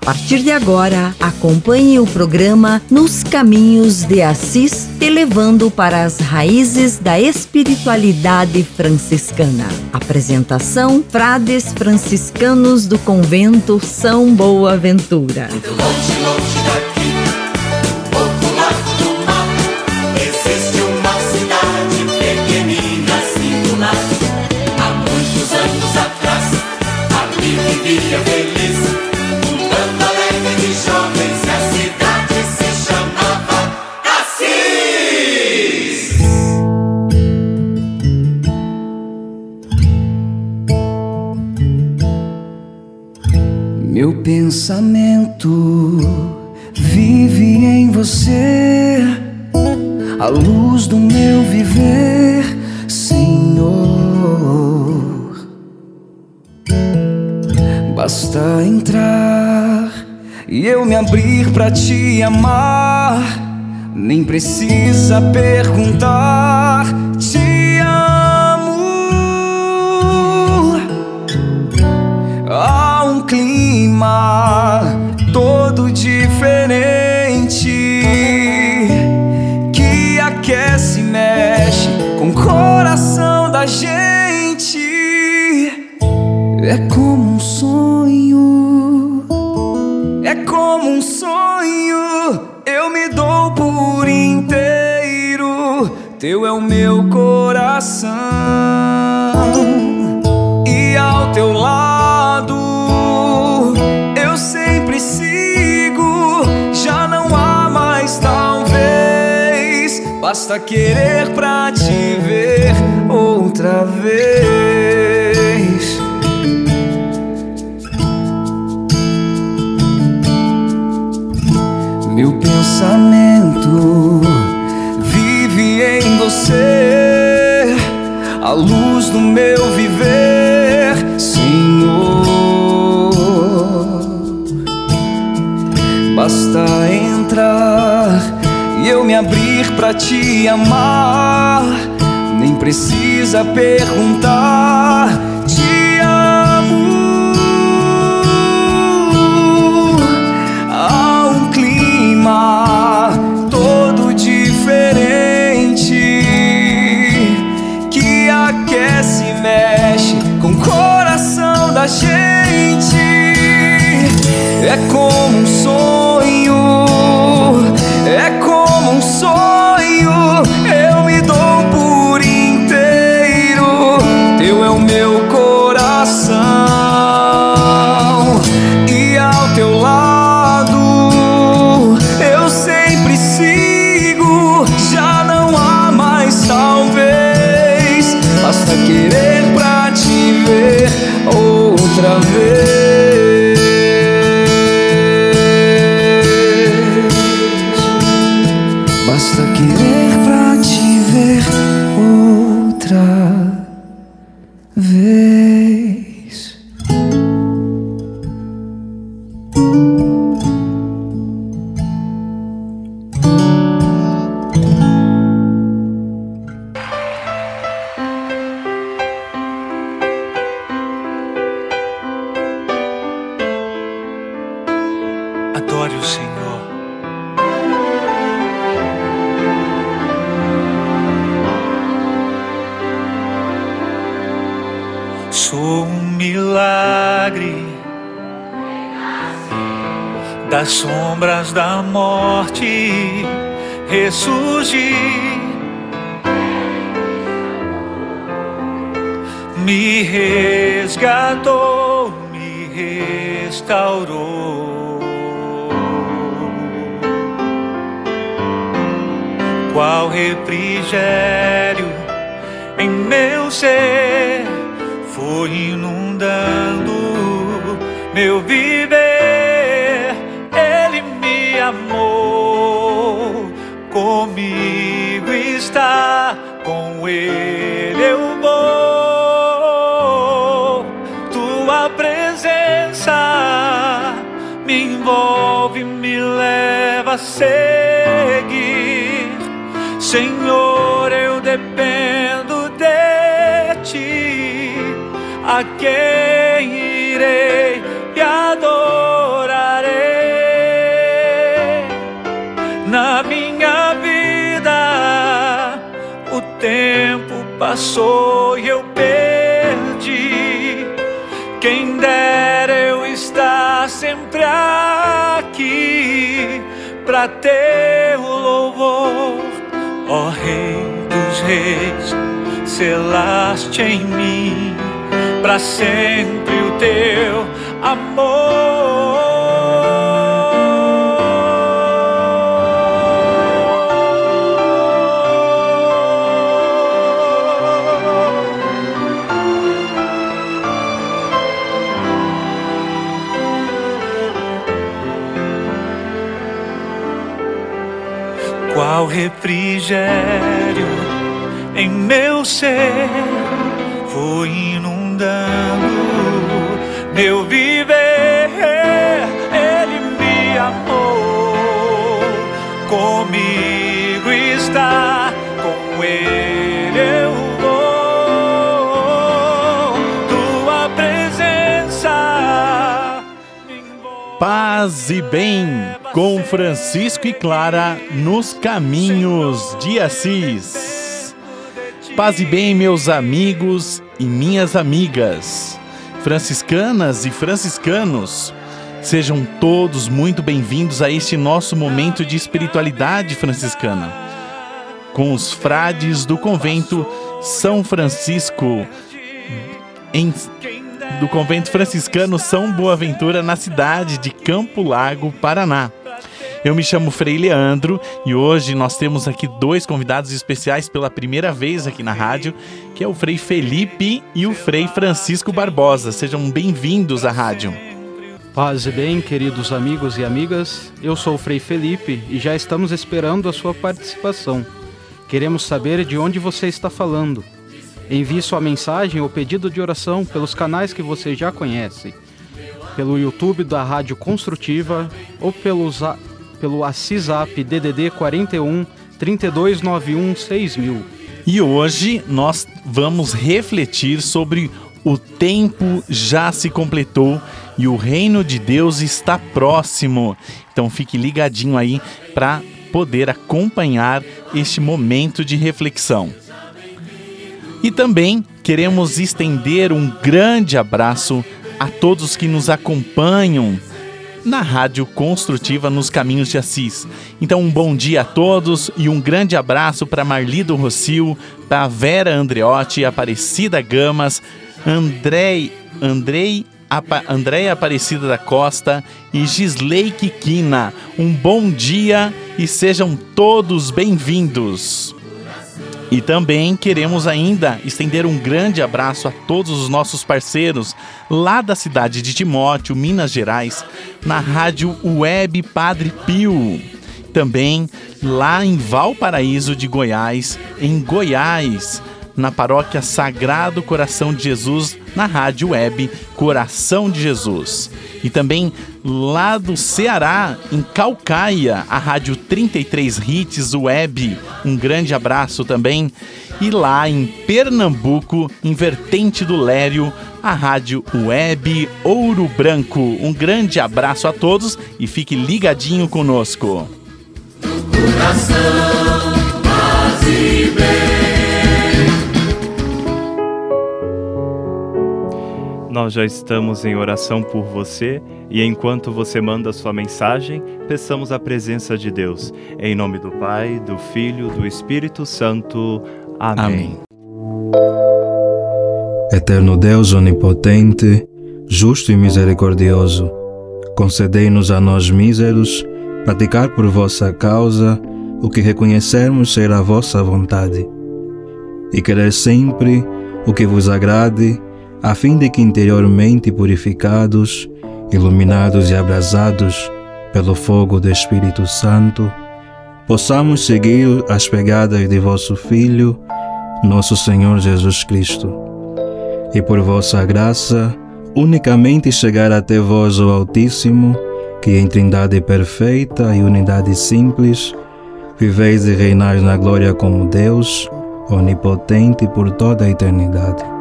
Partir de agora, acompanhe o programa Nos Caminhos de Assis, te levando para as raízes da espiritualidade franciscana. Apresentação: Frades franciscanos do convento São Boaventura. Muito longe, longe pra te amar, nem precisa perguntar. Te amo. Há um clima todo diferente que aquece e mexe com o coração da gente. É como é o meu coração e ao teu lado eu sempre sigo. Já não há mais talvez. Basta querer pra te ver outra vez. Meu pensamento a luz do meu viver, Senhor. Basta entrar e eu me abrir pra te amar, nem precisa perguntar. É como um das sombras da morte ressurgi. Me resgatou, me restaurou. Qual refrigério em meu ser foi inundando meu viver. Comigo está, com ele eu vou. Tua presença me envolve, me leva a seguir. Senhor, eu dependo de ti. A quem irei passou e eu perdi. Quem dera eu estar sempre aqui para ter o louvor, ó Rei dos Reis, selaste em mim para sempre o teu amor. Refrigério em meu ser foi inundando meu viver. Ele me amou, comigo está, com ele eu vou. Tua presença. Paz e bem com Francisco e Clara nos caminhos de Assis. Paz e bem, meus amigos e minhas amigas, franciscanas e franciscanos. Sejam todos muito bem-vindos a este nosso momento de espiritualidade franciscana. Com os frades do convento São Francisco em do convento franciscano São Boaventura na cidade de Campo Largo, Paraná. Eu me chamo Frei Leandro e hoje nós temos aqui dois convidados especiais pela primeira vez aqui na rádio, que é o Frei Felipe e o Frei Francisco Barbosa. Sejam bem-vindos à rádio. Paz e bem, queridos amigos e amigas. Eu sou o Frei Felipe e já estamos esperando a sua participação. Queremos saber de onde você está falando. Envie sua mensagem ou pedido de oração pelos canais que você já conhece, pelo YouTube da Rádio Construtiva ou pelo, pelo WhatsApp DDD 41 3291 6000. E hoje nós vamos refletir sobre o tempo já se completou e o reino de Deus está próximo. Então fique ligadinho aí para poder acompanhar este momento de reflexão. E também queremos estender um grande abraço a todos que nos acompanham na Rádio Construtiva nos Caminhos de Assis. Então, um bom dia a todos e um grande abraço para Marlido Rocio, para Vera Andreotti, Aparecida Gamas, Andrei, Andrei, Apa, Andréia Aparecida da Costa e Gisley Kikina. Um bom dia e sejam todos bem-vindos. E também queremos ainda estender um grande abraço a todos os nossos parceiros lá da cidade de Timóteo, Minas Gerais, na rádio Web Padre Pio. Também lá em Valparaíso de Goiás, em Goiás, na paróquia Sagrado Coração de Jesus, na rádio web Coração de Jesus. E também lá do Ceará, em Calcaia, a rádio 33 Hits Web. Um grande abraço também. E lá em Pernambuco, em Vertente do Lério, a rádio web Ouro Branco. Um grande abraço a todos e fique ligadinho conosco. Nós já estamos em oração por você e enquanto você manda sua mensagem, peçamos a presença de Deus. Em nome do Pai, do Filho, do Espírito Santo. Amém. Amém. Eterno Deus onipotente, justo e misericordioso, concedei-nos a nós míseros praticar por vossa causa o que reconhecermos ser a vossa vontade, e querer sempre o que vos agrade, a fim de que interiormente purificados, iluminados e abrasados pelo fogo do Espírito Santo, possamos seguir as pegadas de vosso Filho, nosso Senhor Jesus Cristo e por vossa graça, unicamente chegar até vós, o Altíssimo, que em trindade perfeita e unidade simples, viveis e reinais na glória como Deus, onipotente por toda a eternidade.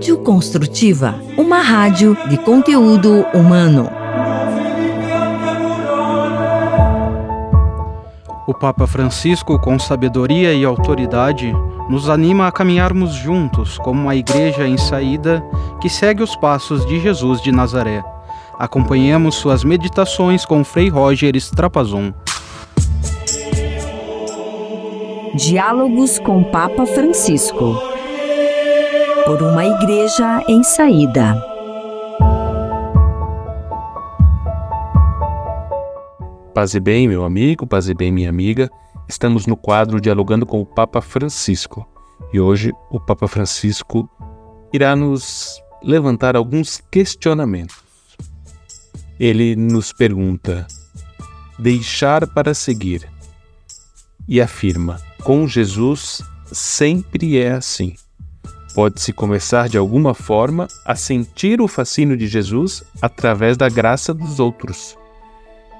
Rádio Construtiva, uma rádio de conteúdo humano. O Papa Francisco, com sabedoria e autoridade, nos anima a caminharmos juntos como uma igreja em saída que segue os passos de Jesus de Nazaré. Acompanhemos suas meditações com Frei Roger Strapazon. Diálogos com Papa Francisco. Por uma igreja em saída. Paz e bem, meu amigo, paz e bem, minha amiga. Estamos no quadro Dialogando com o Papa Francisco. E hoje o Papa Francisco irá nos levantar alguns questionamentos. Ele nos pergunta: deixar para seguir. E afirma: com Jesus sempre é assim. Pode-se começar de alguma forma a sentir o fascínio de Jesus através da graça dos outros.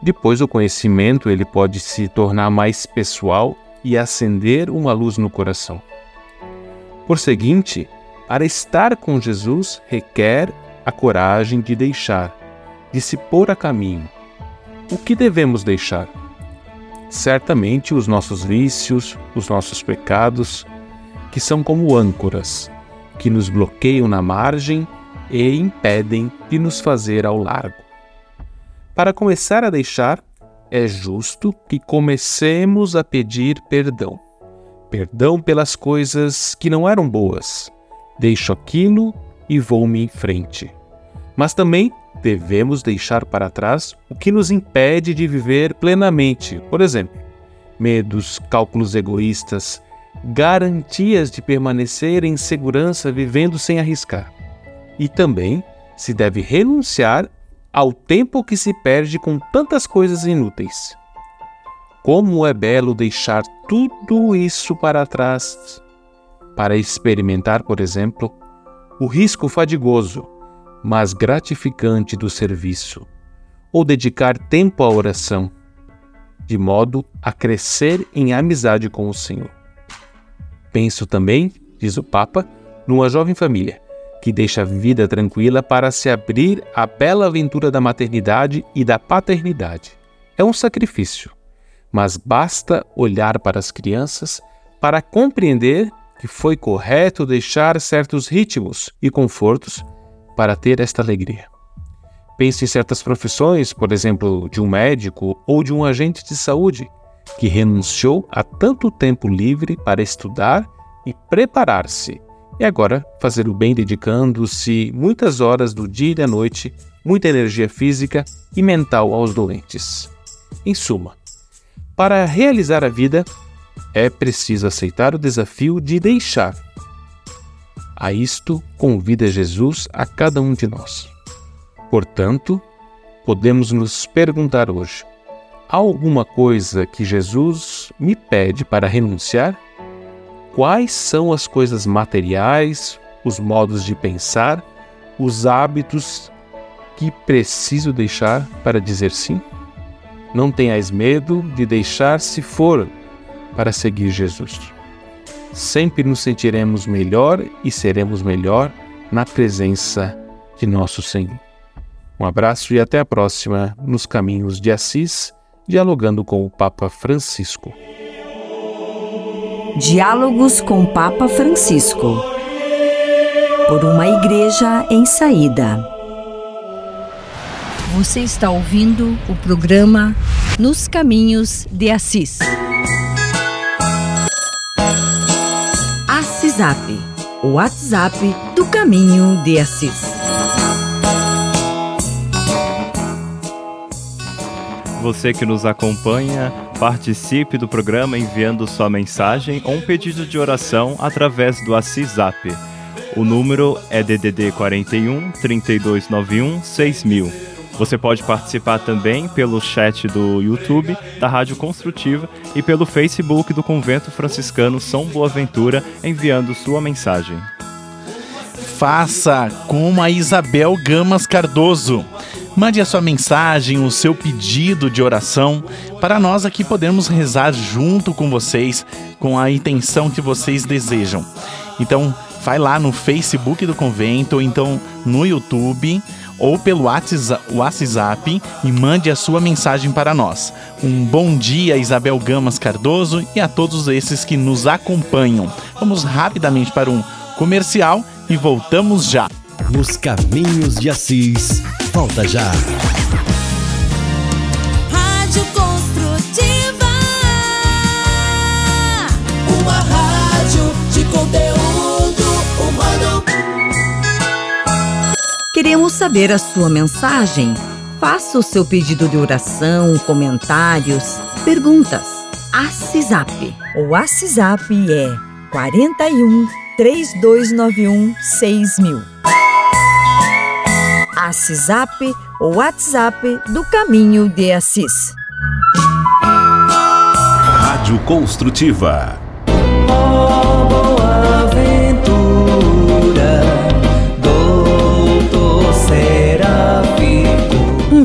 Depois o conhecimento ele pode se tornar mais pessoal e acender uma luz no coração. Por seguinte, para estar com Jesus requer a coragem de deixar, de se pôr a caminho. O que devemos deixar? Certamente os nossos vícios, os nossos pecados, que são como âncoras, que nos bloqueiam na margem e impedem de nos fazer ao largo. Para começar a deixar, é justo que comecemos a pedir perdão. Perdão pelas coisas que não eram boas. Deixo aquilo e vou-me em frente. Mas também devemos deixar para trás o que nos impede de viver plenamente. Por exemplo, medos, cálculos egoístas, garantias de permanecer em segurança vivendo sem arriscar. E também se deve renunciar ao tempo que se perde com tantas coisas inúteis. Como é belo deixar tudo isso para trás para experimentar, por exemplo, o risco fadigoso, mas gratificante do serviço, ou dedicar tempo à oração, de modo a crescer em amizade com o Senhor. Penso também, diz o Papa, numa jovem família que deixa a vida tranquila para se abrir à bela aventura da maternidade e da paternidade. É um sacrifício, mas basta olhar para as crianças para compreender que foi correto deixar certos ritmos e confortos para ter esta alegria. Pense em certas profissões, por exemplo, de um médico ou de um agente de saúde, que renunciou a tanto tempo livre para estudar e preparar-se e agora, fazer o bem dedicando-se muitas horas do dia e da noite, muita energia física e mental aos doentes. Em suma, para realizar a vida, é preciso aceitar o desafio de deixar. A isto convida Jesus a cada um de nós. Portanto, podemos nos perguntar hoje: alguma coisa que Jesus me pede para renunciar? quais são as coisas materiais, os modos de pensar, os hábitos que preciso deixar para dizer sim? Não tenhais medo de deixar se for para seguir Jesus. Sempre nos sentiremos melhor e seremos melhor na presença de nosso Senhor. Um abraço e até a próxima nos Caminhos de Assis, dialogando com o Papa Francisco. Diálogos com Papa Francisco. Por uma igreja em saída. Você está ouvindo o programa Nos Caminhos de Assis. Assisap, o WhatsApp do Caminho de Assis. Você que nos acompanha, participe do programa enviando sua mensagem ou um pedido de oração através do ACISAP. O número é DDD 41 3291 6000. Você pode participar também pelo chat do YouTube da Rádio Construtiva e pelo Facebook do Convento Franciscano São Boaventura, enviando sua mensagem. Faça como a Isabel Gamas Cardoso. Mande a sua mensagem, o seu pedido de oração, para nós aqui podermos rezar junto com vocês, com a intenção que vocês desejam. Então, vai lá no Facebook do convento, ou então no YouTube, ou pelo WhatsApp e mande a sua mensagem para nós. Um bom dia, Isabel Gamas Cardoso, e a todos esses que nos acompanham. Vamos rapidamente para um comercial e voltamos já. Nos caminhos de Assis. Volta já. Rádio Construtiva. Uma rádio de conteúdo humano. Queremos saber a sua mensagem. Faça o seu pedido de oração, comentários, perguntas. ACISAP. O WhatsApp é 41 3291 6000. ACISAP, o WhatsApp do Caminho de Assis. Rádio Construtiva.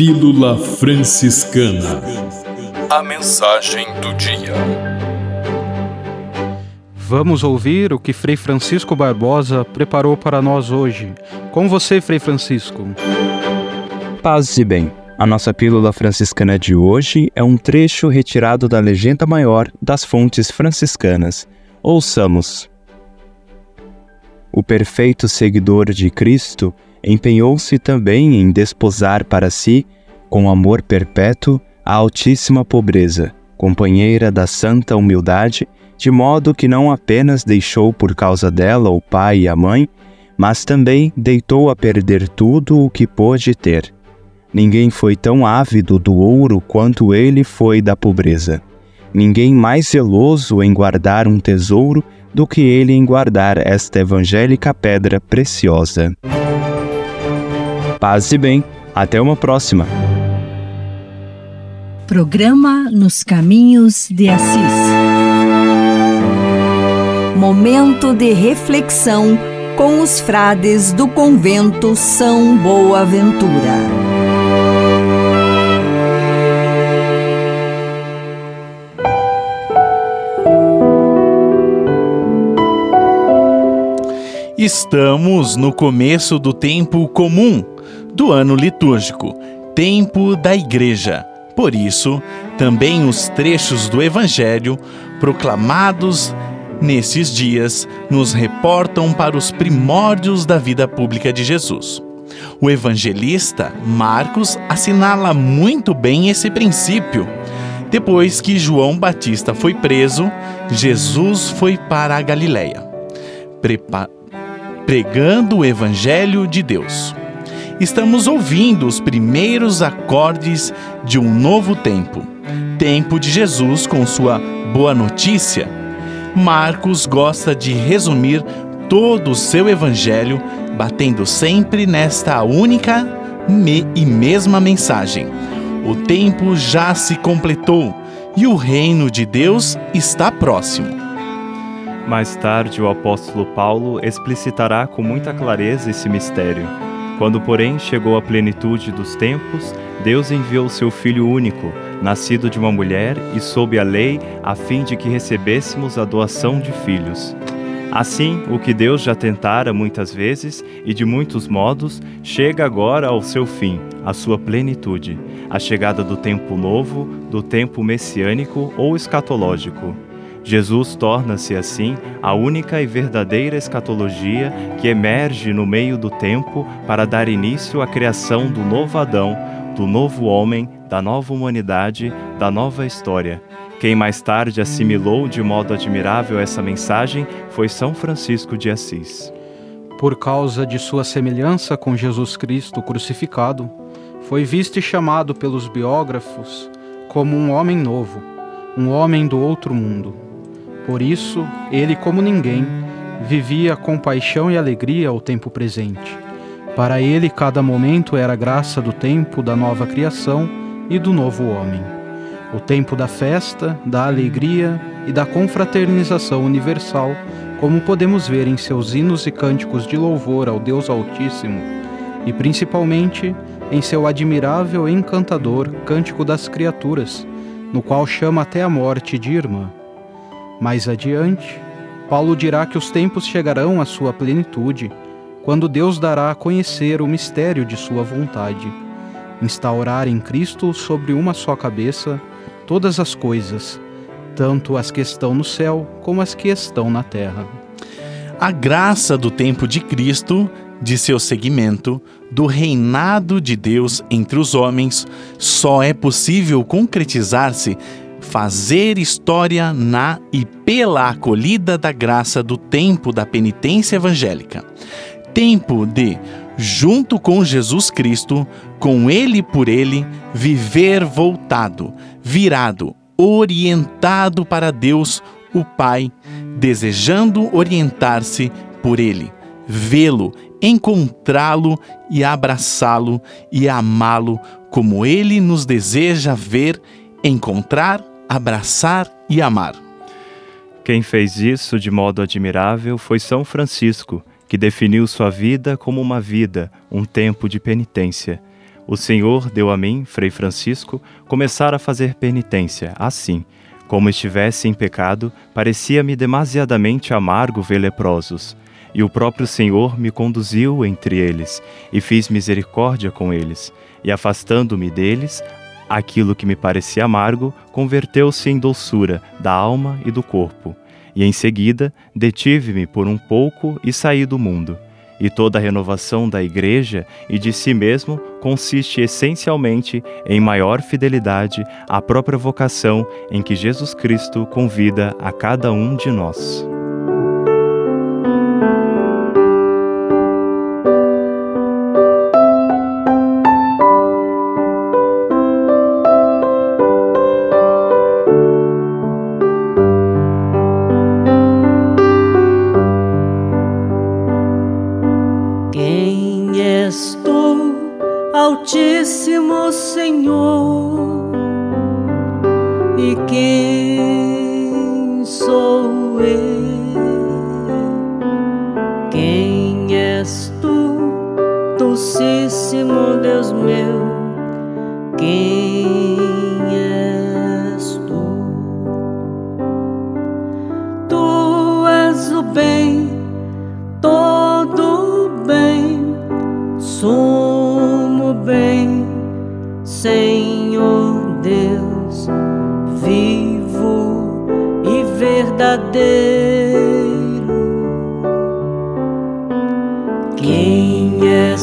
Pílula Franciscana. A mensagem do dia. Vamos ouvir o que Frei Francisco Barbosa preparou para nós hoje. Com você, Frei Francisco. Paz e bem. A nossa pílula franciscana de hoje é um trecho retirado da legenda maior das fontes franciscanas. Ouçamos. O perfeito seguidor de Cristo empenhou-se também em desposar para si, com amor perpétuo, a altíssima pobreza, companheira da santa humildade, de modo que não apenas deixou por causa dela o pai e a mãe, mas também deitou a perder tudo o que pôde ter. Ninguém foi tão ávido do ouro quanto ele foi da pobreza. Ninguém mais zeloso em guardar um tesouro do que ele em guardar esta evangélica pedra preciosa. Paz e bem, até uma próxima. Programa Nos Caminhos de Assis. Momento de reflexão com os frades do convento São Boaventura. Estamos no começo do tempo comum do ano litúrgico, tempo da igreja. Por isso, também os trechos do Evangelho proclamados nesses dias nos reportam para os primórdios da vida pública de Jesus. O evangelista Marcos assinala muito bem esse princípio. Depois que João Batista foi preso, Jesus foi para a Galiléia. Pregando o Evangelho de Deus. Estamos ouvindo os primeiros acordes de um novo tempo tempo de Jesus com sua boa notícia. Marcos gosta de resumir todo o seu evangelho, batendo sempre nesta única e mesma mensagem. O tempo já se completou e o reino de Deus está próximo. Mais tarde, o apóstolo Paulo explicitará com muita clareza esse mistério. Quando, porém, chegou a plenitude dos tempos, Deus enviou seu Filho único, nascido de uma mulher e sob a lei, a fim de que recebêssemos a doação de filhos. Assim, o que Deus já tentara muitas vezes e de muitos modos, chega agora ao seu fim, à sua plenitude, a chegada do tempo novo, do tempo messiânico ou escatológico. Jesus torna-se assim a única e verdadeira escatologia que emerge no meio do tempo para dar início à criação do novo Adão, do novo homem, da nova humanidade, da nova história. Quem mais tarde assimilou de modo admirável essa mensagem foi São Francisco de Assis. Por causa de sua semelhança com Jesus Cristo crucificado, foi visto e chamado pelos biógrafos como um homem novo, um homem do outro mundo. Por isso, ele, como ninguém, vivia com paixão e alegria o tempo presente. Para ele, cada momento era graça do tempo da nova criação e do novo homem. O tempo da festa, da alegria e da confraternização universal, como podemos ver em seus hinos e cânticos de louvor ao Deus Altíssimo, e principalmente em seu admirável e encantador Cântico das Criaturas, no qual chama até a morte de irmã. Mais adiante, Paulo dirá que os tempos chegarão à sua plenitude, quando Deus dará a conhecer o mistério de sua vontade instaurar em Cristo sobre uma só cabeça todas as coisas, tanto as que estão no céu como as que estão na terra. A graça do tempo de Cristo, de seu seguimento, do reinado de Deus entre os homens, só é possível concretizar-se fazer história na e pela acolhida da graça do tempo da penitência evangélica. Tempo de junto com Jesus Cristo, com Ele por Ele, viver voltado, virado, orientado para Deus, o Pai, desejando orientar-se por Ele, vê-lo, encontrá-lo e abraçá-lo e amá-lo como Ele nos deseja ver, encontrar, abraçar e amar. Quem fez isso de modo admirável foi São Francisco que definiu sua vida como uma vida, um tempo de penitência. O Senhor deu a mim, Frei Francisco, começar a fazer penitência, assim. Como estivesse em pecado, parecia-me demasiadamente amargo ver leprosos. E o próprio Senhor me conduziu entre eles, e fiz misericórdia com eles, e afastando-me deles, aquilo que me parecia amargo converteu-se em doçura da alma e do corpo e em seguida detive-me por um pouco e saí do mundo. E toda a renovação da Igreja e de si mesmo consiste essencialmente em maior fidelidade à própria vocação em que Jesus Cristo convida a cada um de nós. Quem é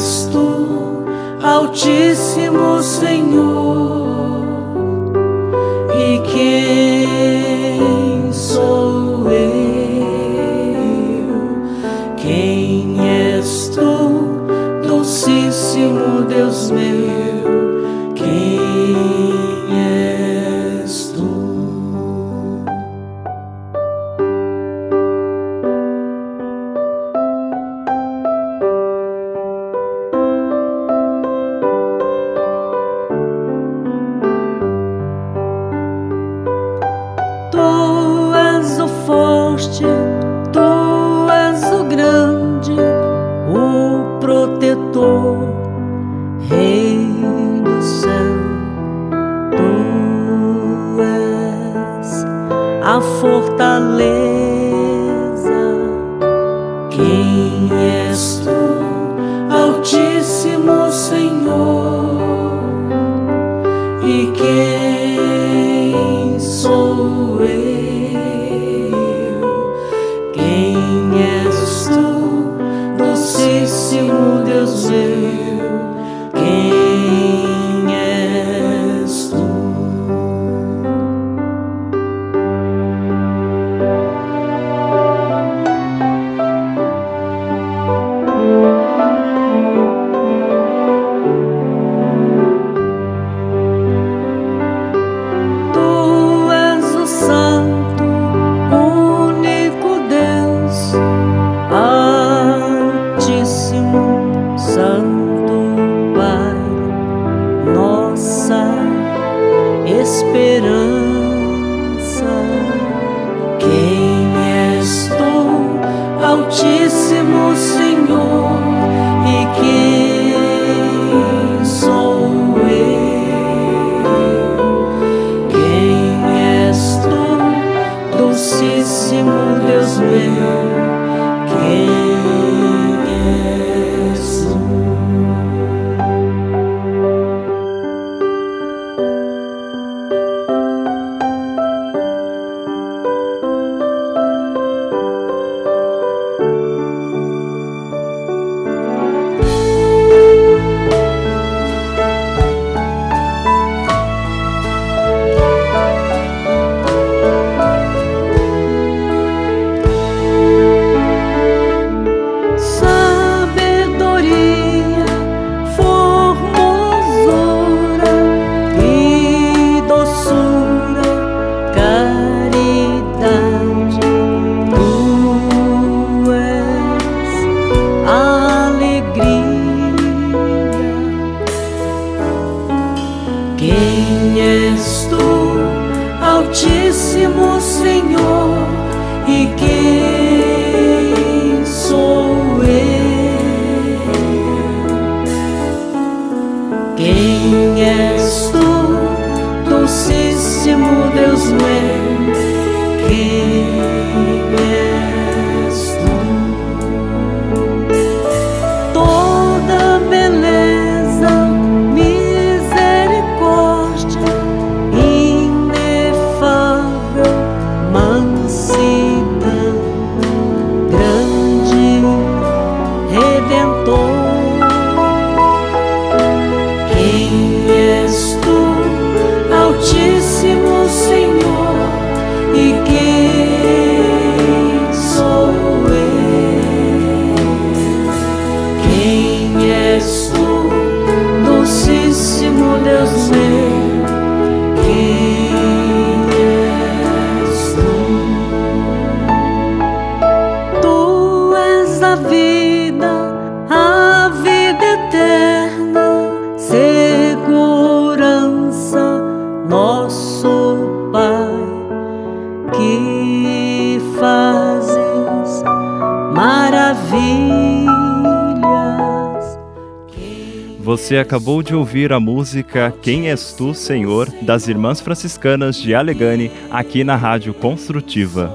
Você acabou de ouvir a música Quem És Tu, Senhor, das Irmãs Franciscanas de Alegane, aqui na Rádio Construtiva.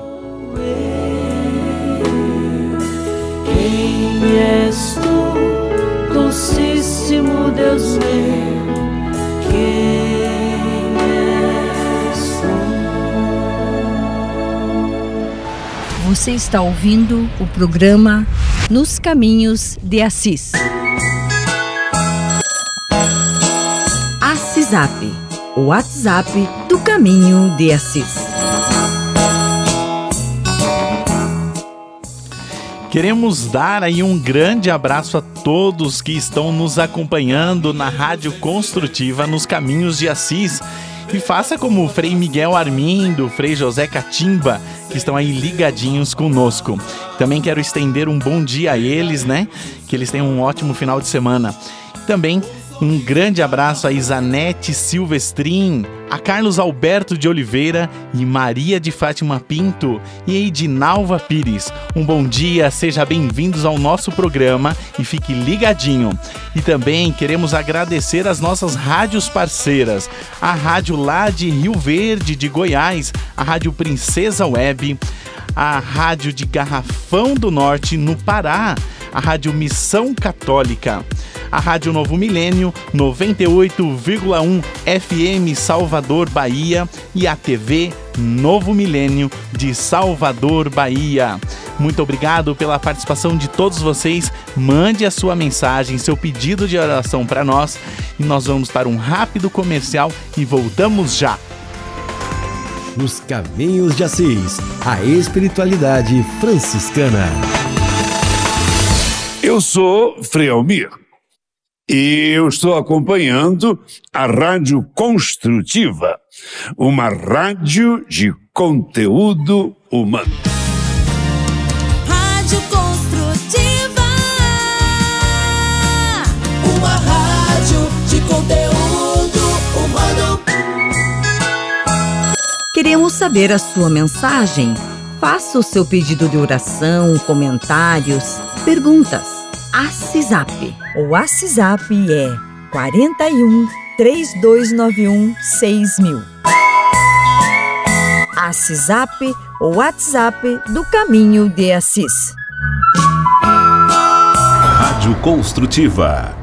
Quem és tu, docíssimo Deus meu? Quem és tu? Você está ouvindo o programa Nos Caminhos de Assis. WhatsApp. O WhatsApp do Caminho de Assis. Queremos dar aí um grande abraço a todos que estão nos acompanhando na Rádio Construtiva nos Caminhos de Assis. E faça como o Frei Miguel Armindo, o Frei José Catimba, que estão aí ligadinhos conosco. Também quero estender um bom dia a eles, né? Que eles tenham um ótimo final de semana. Também um grande abraço a Isanete Silvestrin, a Carlos Alberto de Oliveira e Maria de Fátima Pinto e Edinalva Pires. Um bom dia, seja bem-vindos ao nosso programa e fique ligadinho. E também queremos agradecer as nossas rádios parceiras, a rádio lá de Rio Verde, de Goiás, a Rádio Princesa Web, a Rádio de Garrafão do Norte, no Pará, a Rádio Missão Católica a Rádio Novo Milênio 98,1 FM Salvador, Bahia e a TV Novo Milênio de Salvador, Bahia. Muito obrigado pela participação de todos vocês. Mande a sua mensagem, seu pedido de oração para nós e nós vamos para um rápido comercial e voltamos já. Nos Caminhos de Assis, a espiritualidade franciscana. Eu sou Frei Almir e eu estou acompanhando a Rádio Construtiva, uma rádio de conteúdo humano. Rádio Construtiva, uma rádio de conteúdo humano. Queremos saber a sua mensagem. Faça o seu pedido de oração, comentários, perguntas. ACISAP. O WhatsApp é 41 3291 6000. ACISAP, o WhatsApp do Caminho de Assis. Rádio Construtiva.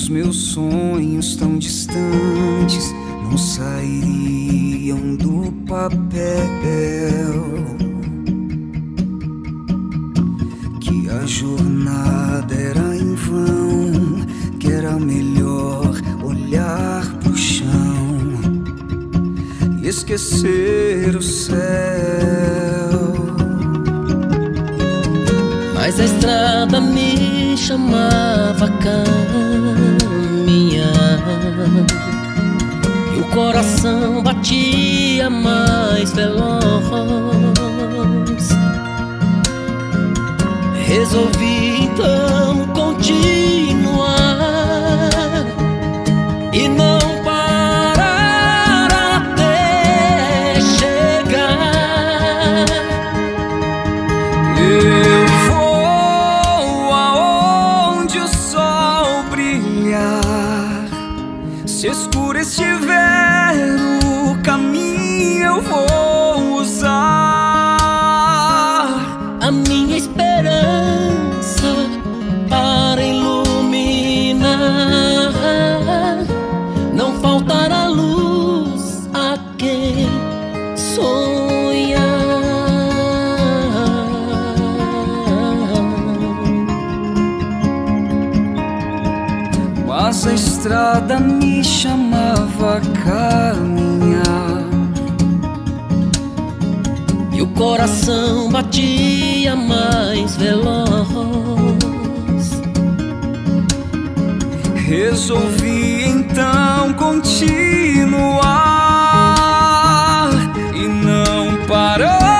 Os meus sonhos tão distantes não sairiam do papel. Que a jornada era em vão, que era melhor olhar pro chão e esquecer o céu. Mas a estrada me chamava caminhar E o coração batia mais veloz. Resolvi então continuar estrada me chamava a caminhar. E o coração batia mais veloz. Resolvi então continuar e não parar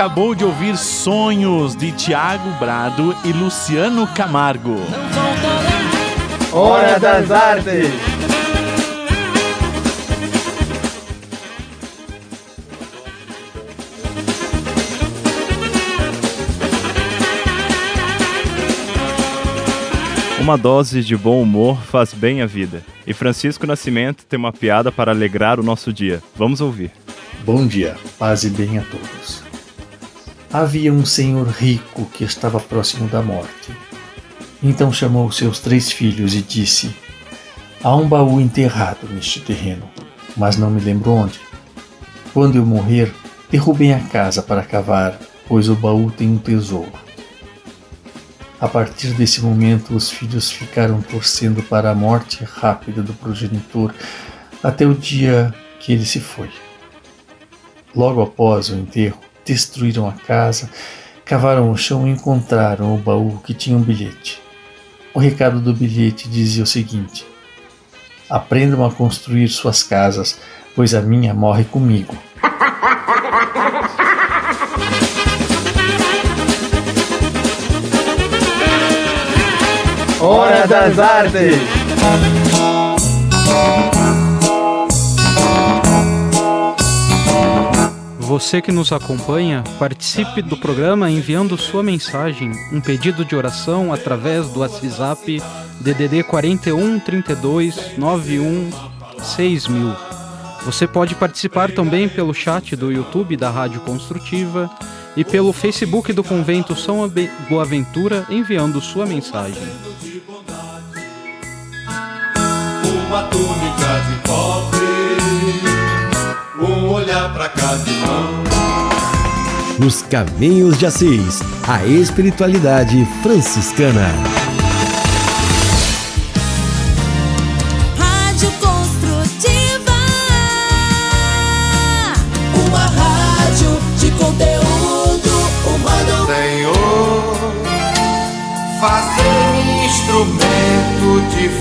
acabou de ouvir Sonhos de Tiago Brado e Luciano Camargo. Hora das Artes. Uma dose de bom humor faz bem à vida. E Francisco Nascimento tem uma piada para alegrar o nosso dia. Vamos ouvir. Bom dia, paz e bem a todos. Havia um senhor rico que estava próximo da morte. Então chamou seus três filhos e disse: Há um baú enterrado neste terreno, mas não me lembro onde. Quando eu morrer, derrubem a casa para cavar, pois o baú tem um tesouro. A partir desse momento, os filhos ficaram torcendo para a morte rápida do progenitor até o dia que ele se foi. Logo após o enterro, destruíram a casa, cavaram o chão e encontraram o baú que tinha um bilhete. O recado do bilhete dizia o seguinte: Aprendam a construir suas casas, pois a minha morre comigo. Hora das Artes. Você que nos acompanha, participe do programa enviando sua mensagem, um pedido de oração através do WhatsApp DDD 41 32 91 6000. Você pode participar também pelo chat do YouTube da Rádio Construtiva e pelo Facebook do Convento São Boaventura enviando sua mensagem. Uma túnica de pobre, um olhar pra cada irmão. Nos Caminhos de Assis, a espiritualidade franciscana. Rádio Construtiva. Uma rádio de conteúdo humano. Senhor, fazer-me instrumento de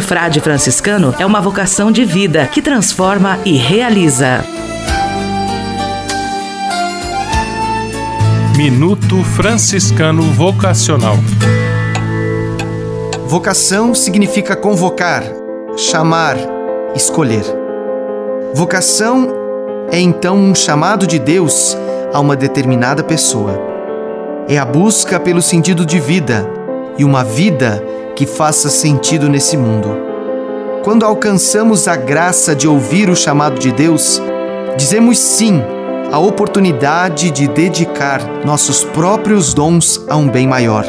frade franciscano é uma vocação de vida que transforma e realiza. Minuto Franciscano Vocacional. Vocação significa convocar, chamar, escolher. Vocação é então um chamado de Deus a uma determinada pessoa. É a busca pelo sentido de vida e uma vida que faça sentido nesse mundo. Quando alcançamos a graça de ouvir o chamado de Deus, dizemos sim à oportunidade de dedicar nossos próprios dons a um bem maior.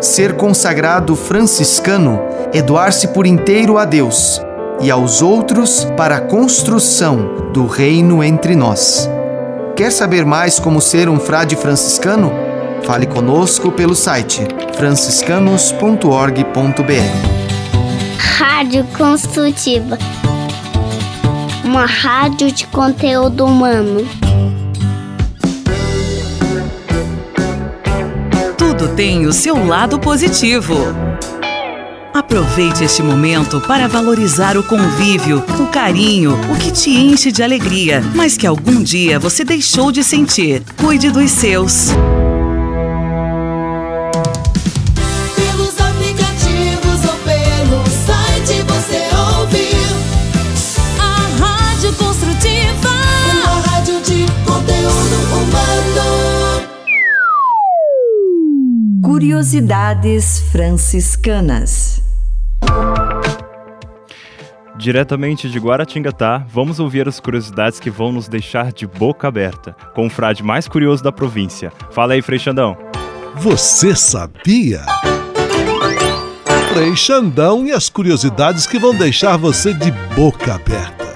Ser consagrado franciscano é doar-se por inteiro a Deus e aos outros para a construção do reino entre nós. Quer saber mais como ser um frade franciscano? Fale conosco pelo site franciscanos.org.br. Rádio Construtiva. Uma rádio de conteúdo humano. Tudo tem o seu lado positivo. Aproveite este momento para valorizar o convívio, o carinho, o que te enche de alegria, mas que algum dia você deixou de sentir. Cuide dos seus. Curiosidades franciscanas. Diretamente de Guaratinguetá, vamos ouvir as curiosidades que vão nos deixar de boca aberta, com o frade mais curioso da província. Fala aí, Frei Xandão. Você sabia? Frei Xandão e as curiosidades que vão deixar você de boca aberta.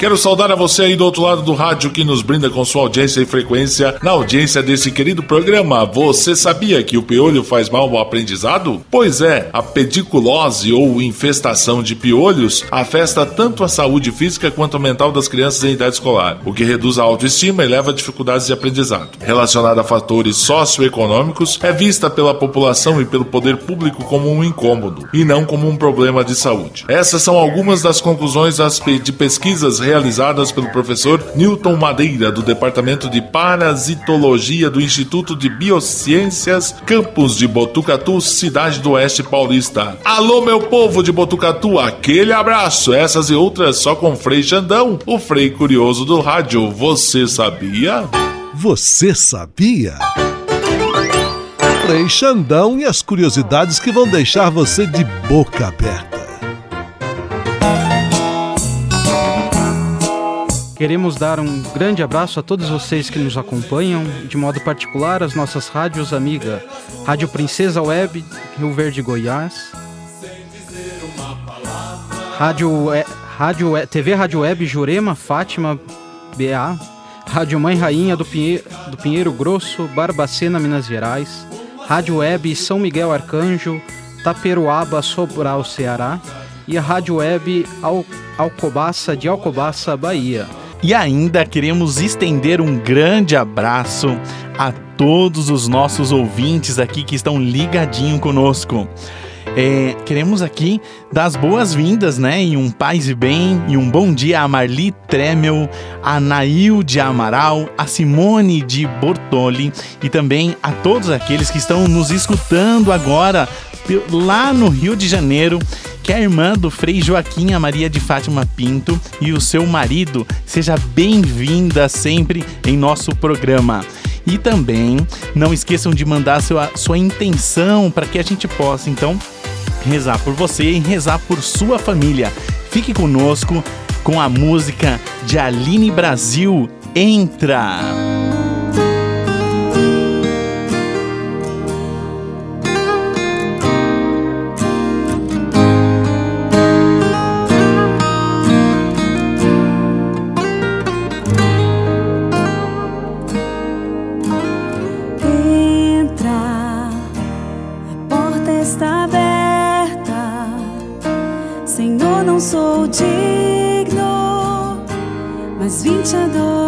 Quero saudar a você aí do outro lado do rádio que nos brinda com sua audiência e frequência na audiência desse querido programa. Você sabia que o piolho faz mal ao aprendizado? Pois é, a pediculose ou infestação de piolhos afeta tanto a saúde física quanto a mental das crianças em idade escolar, o que reduz a autoestima e leva a dificuldades de aprendizado. Relacionada a fatores socioeconômicos, é vista pela população e pelo poder público como um incômodo e não como um problema de saúde. Essas são algumas das conclusões de pesquisas realizadas pelo professor Newton Madeira, do Departamento de Parasitologia do Instituto de Biociências, campus de Botucatu, cidade do Oeste Paulista. Alô, meu povo de Botucatu, aquele abraço. Essas e outras só com Frei Xandão, o Frei Curioso do Rádio. Você sabia? Você sabia? Frei Xandão e as curiosidades que vão deixar você de boca aberta. Queremos dar um grande abraço a todos vocês que nos acompanham, de modo particular as nossas rádios amiga, Rádio Princesa Web, Rio Verde, Goiás, Rádio, Rádio TV Rádio Web Jurema, Fátima, BA, Rádio Mãe Rainha do Pinheiro, do Pinheiro Grosso, Barbacena, Minas Gerais, Rádio Web São Miguel Arcanjo, Taperoaba, Sobral, Ceará. E a Rádio Web Al Alcobaça de Alcobaça, Bahia. E ainda queremos estender um grande abraço a todos os nossos ouvintes aqui que estão ligadinho conosco. É, queremos aqui dar as boas-vindas, né? E um paz e bem, e um bom dia a Marli Tremel, a Nail de Amaral, a Simone de Bortoli e também a todos aqueles que estão nos escutando agora lá no Rio de Janeiro que a irmã do Frei Joaquim, a Maria de Fátima Pinto, e o seu marido, seja bem-vinda sempre em nosso programa. E também não esqueçam de mandar sua, sua intenção para que a gente possa, então, rezar por você e rezar por sua família. Fique conosco com a música de Aline Brasil. Entra! digno, mas vinte a dois.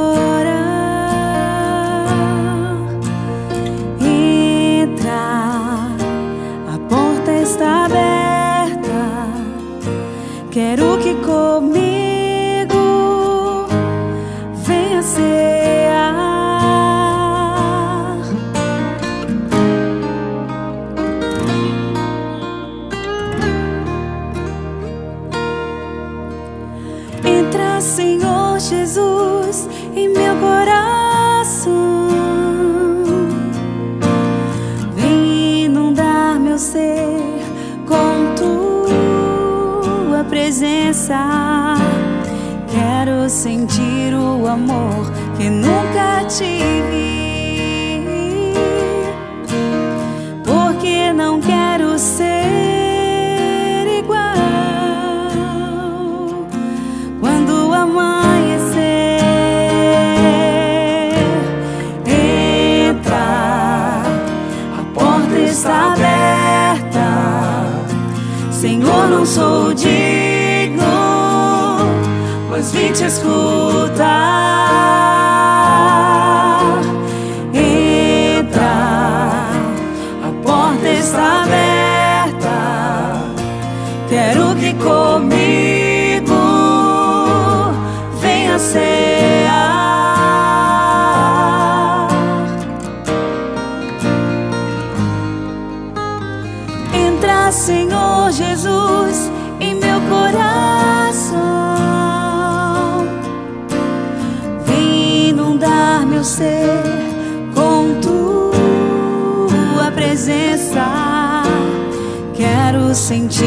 Jesus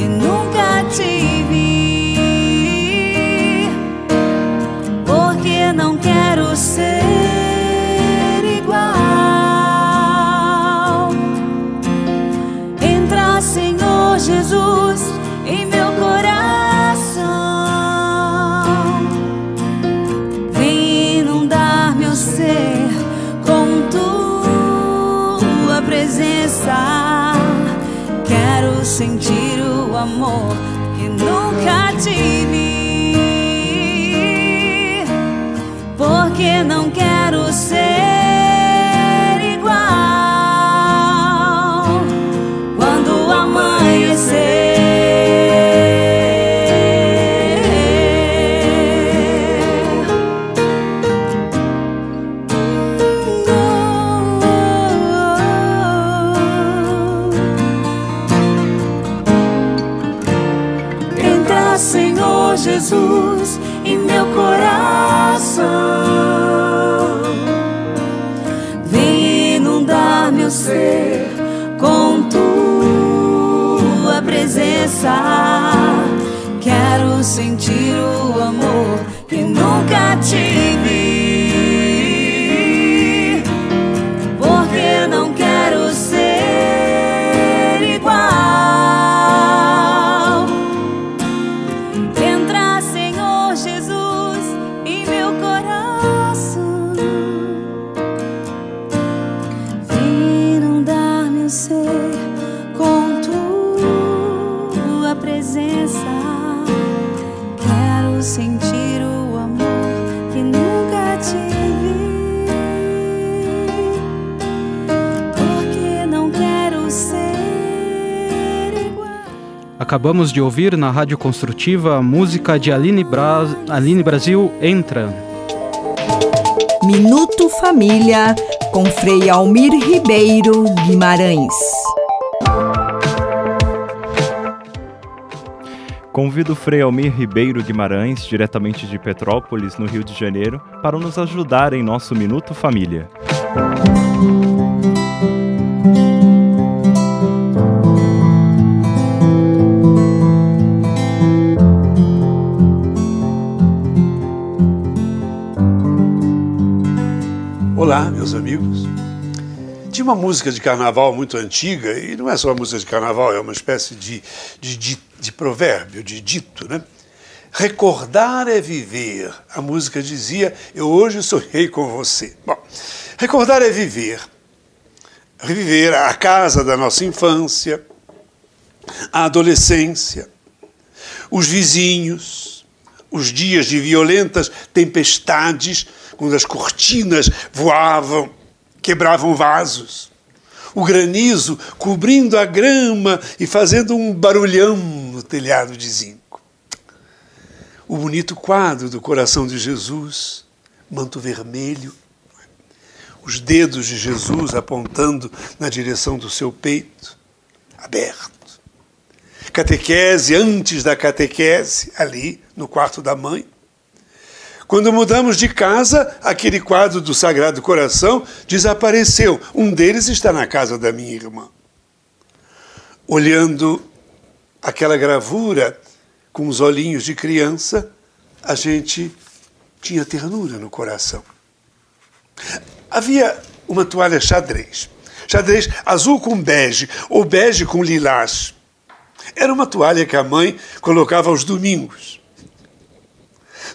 em meu coração. Acabamos de ouvir na Rádio Construtiva a música de Aline, Bra... Aline Brasil Entra. Minuto Família com Frei Almir Ribeiro Guimarães. Convido o Frei Almir Ribeiro Guimarães, diretamente de Petrópolis, no Rio de Janeiro, para nos ajudar em nosso Minuto Família. Olá, meus amigos. Tinha uma música de carnaval muito antiga, e não é só uma música de carnaval, é uma espécie de, de, de, de provérbio, de dito, né? Recordar é viver. A música dizia: Eu hoje sonhei com você. Bom, recordar é viver. Reviver a casa da nossa infância, a adolescência, os vizinhos, os dias de violentas tempestades, quando as cortinas voavam, quebravam vasos, o granizo cobrindo a grama e fazendo um barulhão no telhado de zinco. O bonito quadro do coração de Jesus, manto vermelho, os dedos de Jesus apontando na direção do seu peito, aberto. Catequese antes da catequese, ali no quarto da mãe. Quando mudamos de casa, aquele quadro do Sagrado Coração desapareceu. Um deles está na casa da minha irmã. Olhando aquela gravura com os olhinhos de criança, a gente tinha ternura no coração. Havia uma toalha xadrez. Xadrez azul com bege, ou bege com lilás. Era uma toalha que a mãe colocava aos domingos.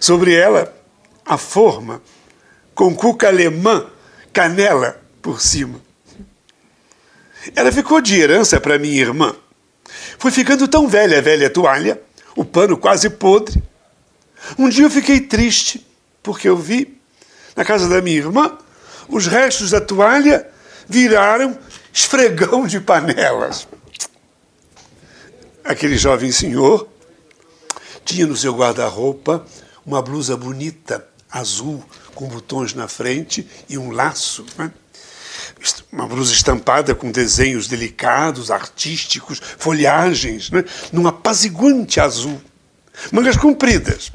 Sobre ela, a forma com cuca alemã, canela por cima. Ela ficou de herança para minha irmã. Foi ficando tão velha a velha toalha, o pano quase podre. Um dia eu fiquei triste, porque eu vi, na casa da minha irmã, os restos da toalha viraram esfregão de panelas. Aquele jovem senhor tinha no seu guarda-roupa uma blusa bonita, azul, com botões na frente e um laço. Né? Uma blusa estampada com desenhos delicados, artísticos, folhagens, né? num apaziguante azul. Mangas compridas,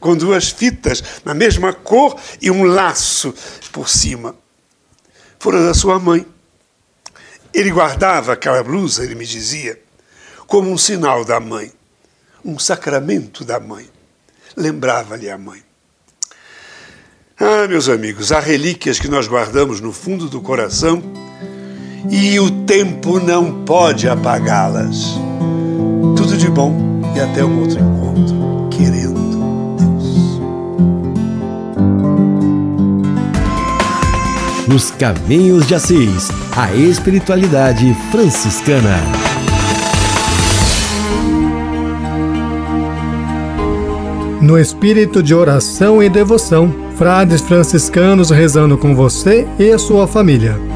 com duas fitas na mesma cor e um laço por cima. Fora da sua mãe. Ele guardava aquela blusa, ele me dizia, como um sinal da mãe, um sacramento da mãe. Lembrava-lhe a mãe. Ah, meus amigos, há relíquias que nós guardamos no fundo do coração e o tempo não pode apagá-las. Tudo de bom e até um outro encontro, querendo. nos caminhos de Assis, a espiritualidade franciscana. No espírito de oração e devoção, frades franciscanos rezando com você e a sua família.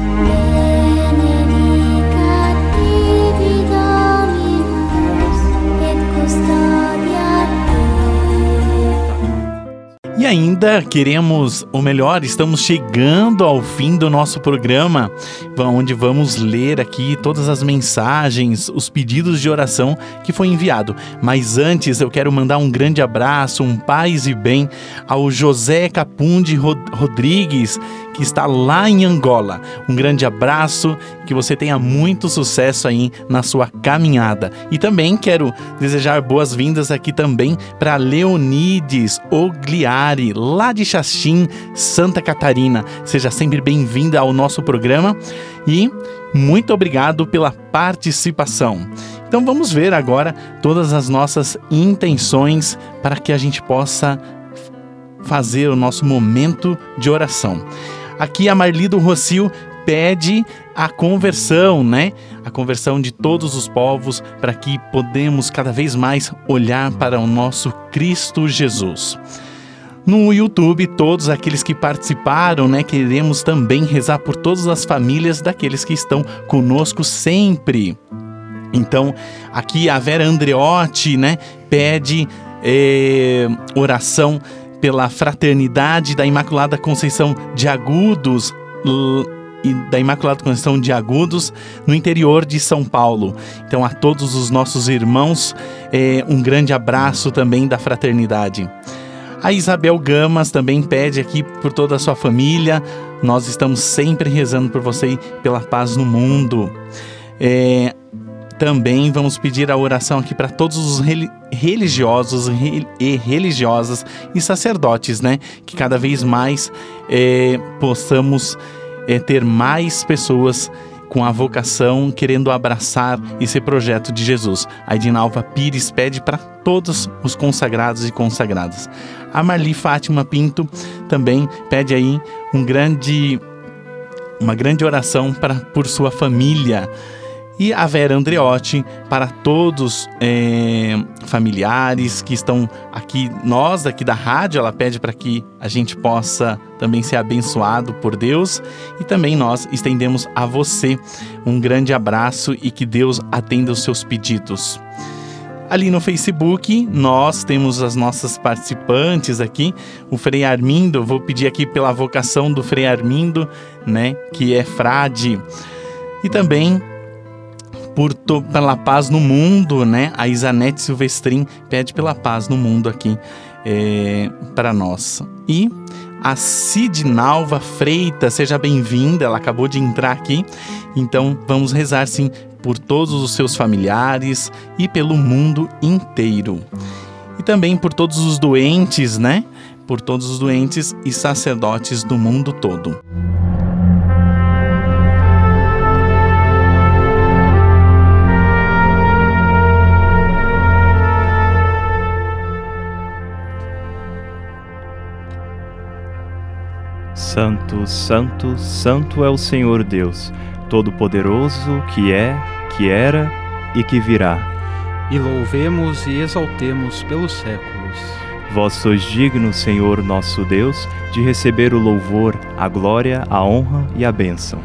Ainda queremos, ou melhor, estamos chegando ao fim do nosso programa, onde vamos ler aqui todas as mensagens, os pedidos de oração que foi enviado. Mas antes eu quero mandar um grande abraço, um paz e bem ao José Capundi Rodrigues, que está lá em Angola. Um grande abraço, que você tenha muito sucesso aí na sua caminhada. E também quero desejar boas-vindas aqui também para Leonides Ogliari, lá de Xaxim, Santa Catarina. Seja sempre bem-vinda ao nosso programa e muito obrigado pela participação. Então vamos ver agora todas as nossas intenções para que a gente possa fazer o nosso momento de oração. Aqui a Marli do Rocio pede a conversão, né? A conversão de todos os povos para que podemos cada vez mais olhar para o nosso Cristo Jesus. No YouTube, todos aqueles que participaram, né, queremos também rezar por todas as famílias daqueles que estão conosco sempre. Então, aqui a Vera Andreotti, né, pede eh, oração pela Fraternidade da Imaculada Conceição de Agudos e da Imaculada Conceição de Agudos no interior de São Paulo. Então, a todos os nossos irmãos, é, um grande abraço também da fraternidade. A Isabel Gamas também pede aqui por toda a sua família. Nós estamos sempre rezando por você e pela paz no mundo. É, também vamos pedir a oração aqui para todos os religiosos e religiosas e sacerdotes, né? Que cada vez mais é, possamos é, ter mais pessoas com a vocação querendo abraçar esse projeto de Jesus. A Edinalva Pires pede para todos os consagrados e consagradas. A Marli Fátima Pinto também pede aí um grande, uma grande oração para por sua família e a Vera Andreotti para todos é, familiares que estão aqui, nós aqui da rádio, ela pede para que a gente possa também ser abençoado por Deus e também nós estendemos a você um grande abraço e que Deus atenda os seus pedidos. Ali no Facebook, nós temos as nossas participantes aqui, o Frei Armindo, vou pedir aqui pela vocação do Frei Armindo, né, que é frade. E também por pela paz no mundo, né? A Isanete Silvestrin pede pela paz no mundo aqui é, para nós. E a Sidnalva Freitas, seja bem-vinda, ela acabou de entrar aqui. Então vamos rezar sim por todos os seus familiares e pelo mundo inteiro. E também por todos os doentes, né? Por todos os doentes e sacerdotes do mundo todo. Santo, Santo, Santo é o Senhor Deus, Todo-Poderoso, que é, que era e que virá. E louvemos e exaltemos pelos séculos. Vós sois digno, Senhor nosso Deus, de receber o louvor, a glória, a honra e a bênção.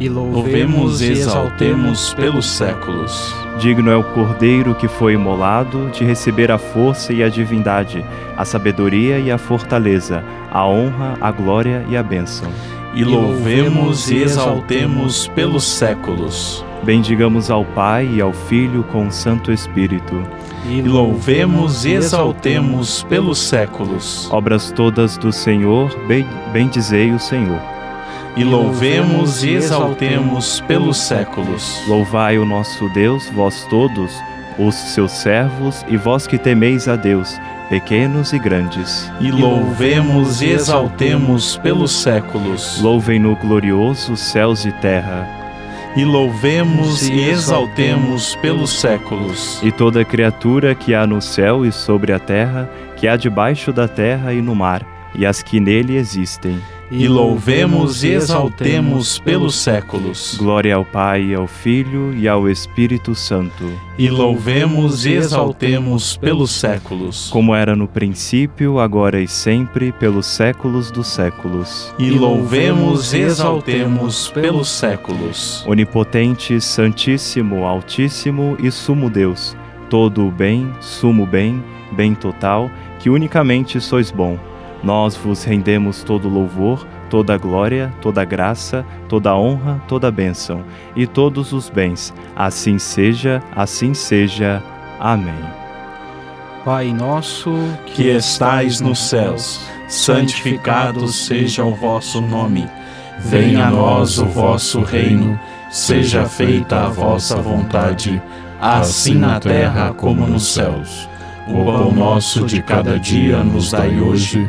E louvemos e exaltemos pelos séculos. Digno é o Cordeiro que foi imolado de receber a força e a divindade, a sabedoria e a fortaleza, a honra, a glória e a bênção. E louvemos e exaltemos pelos séculos. Bendigamos ao Pai e ao Filho com o Santo Espírito. E louvemos e exaltemos pelos séculos. Obras todas do Senhor, bendizei o Senhor. E louvemos e exaltemos pelos séculos. Louvai o nosso Deus, vós todos, os seus servos e vós que temeis a Deus pequenos e grandes. E louvemos e exaltemos pelos séculos. Louvem-no glorioso céus e terra. E louvemos e exaltemos pelos séculos. E toda criatura que há no céu e sobre a terra, que há debaixo da terra e no mar, e as que nele existem. E louvemos e exaltemos pelos séculos. Glória ao Pai, e ao Filho e ao Espírito Santo. E louvemos e exaltemos pelos séculos. Como era no princípio, agora e sempre, pelos séculos dos séculos. E louvemos e exaltemos pelos séculos. Onipotente, Santíssimo, Altíssimo e Sumo Deus, todo o bem, sumo bem, bem total, que unicamente sois bom. Nós vos rendemos todo louvor, toda glória, toda graça, toda honra, toda bênção e todos os bens. Assim seja, assim seja. Amém. Pai nosso, que estais nos céus, santificado seja o vosso nome. Venha a nós o vosso reino, seja feita a vossa vontade, assim na terra como nos céus. O pão nosso de cada dia nos dai hoje,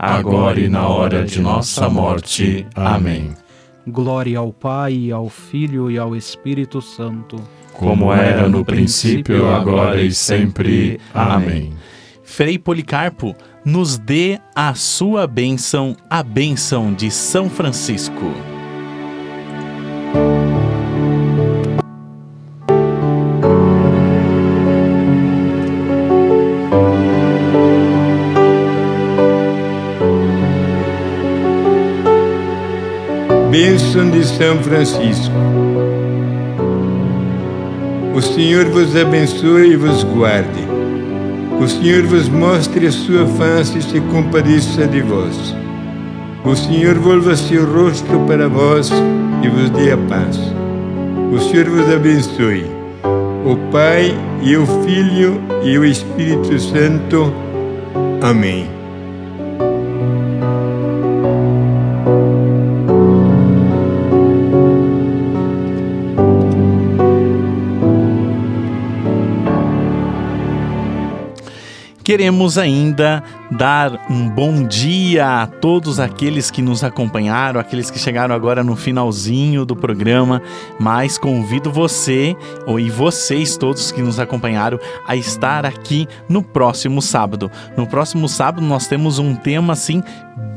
agora e na hora de nossa morte. Amém. Glória ao Pai, ao Filho e ao Espírito Santo. Como era no princípio, agora e sempre. Amém. Frei Policarpo, nos dê a sua bênção, a bênção de São Francisco. Bênção de São Francisco. O Senhor vos abençoe e vos guarde. O Senhor vos mostre a sua face e se compadeça de vós. O Senhor volva seu rosto para vós e vos dê a paz. O Senhor vos abençoe. O Pai e o Filho e o Espírito Santo. Amém. Queremos ainda dar um bom dia a todos aqueles que nos acompanharam, aqueles que chegaram agora no finalzinho do programa, mas convido você ou e vocês todos que nos acompanharam a estar aqui no próximo sábado. No próximo sábado nós temos um tema assim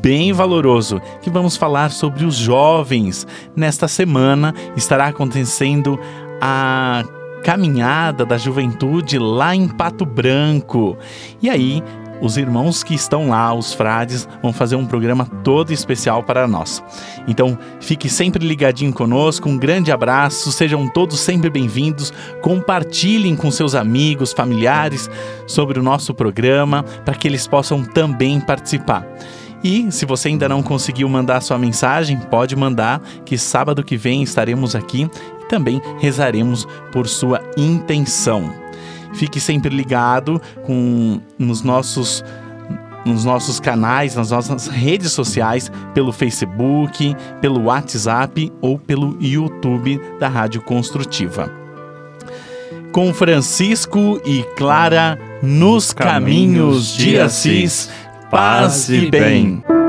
bem valoroso, que vamos falar sobre os jovens. Nesta semana estará acontecendo a caminhada da juventude lá em Pato Branco. E aí, os irmãos que estão lá, os frades, vão fazer um programa todo especial para nós. Então, fique sempre ligadinho conosco, um grande abraço, sejam todos sempre bem-vindos. Compartilhem com seus amigos, familiares sobre o nosso programa, para que eles possam também participar. E se você ainda não conseguiu mandar sua mensagem, pode mandar, que sábado que vem estaremos aqui também rezaremos por sua intenção. Fique sempre ligado com nos nossos nos nossos canais, nas nossas redes sociais, pelo Facebook, pelo WhatsApp ou pelo YouTube da Rádio Construtiva. Com Francisco e Clara nos caminhos de Assis, paz e bem. O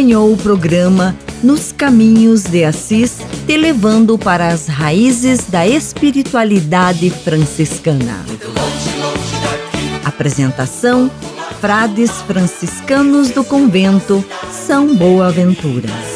acompanhou o programa Nos Caminhos de Assis, te levando para as raízes da espiritualidade franciscana. Apresentação: Frades franciscanos do convento São Boaventura.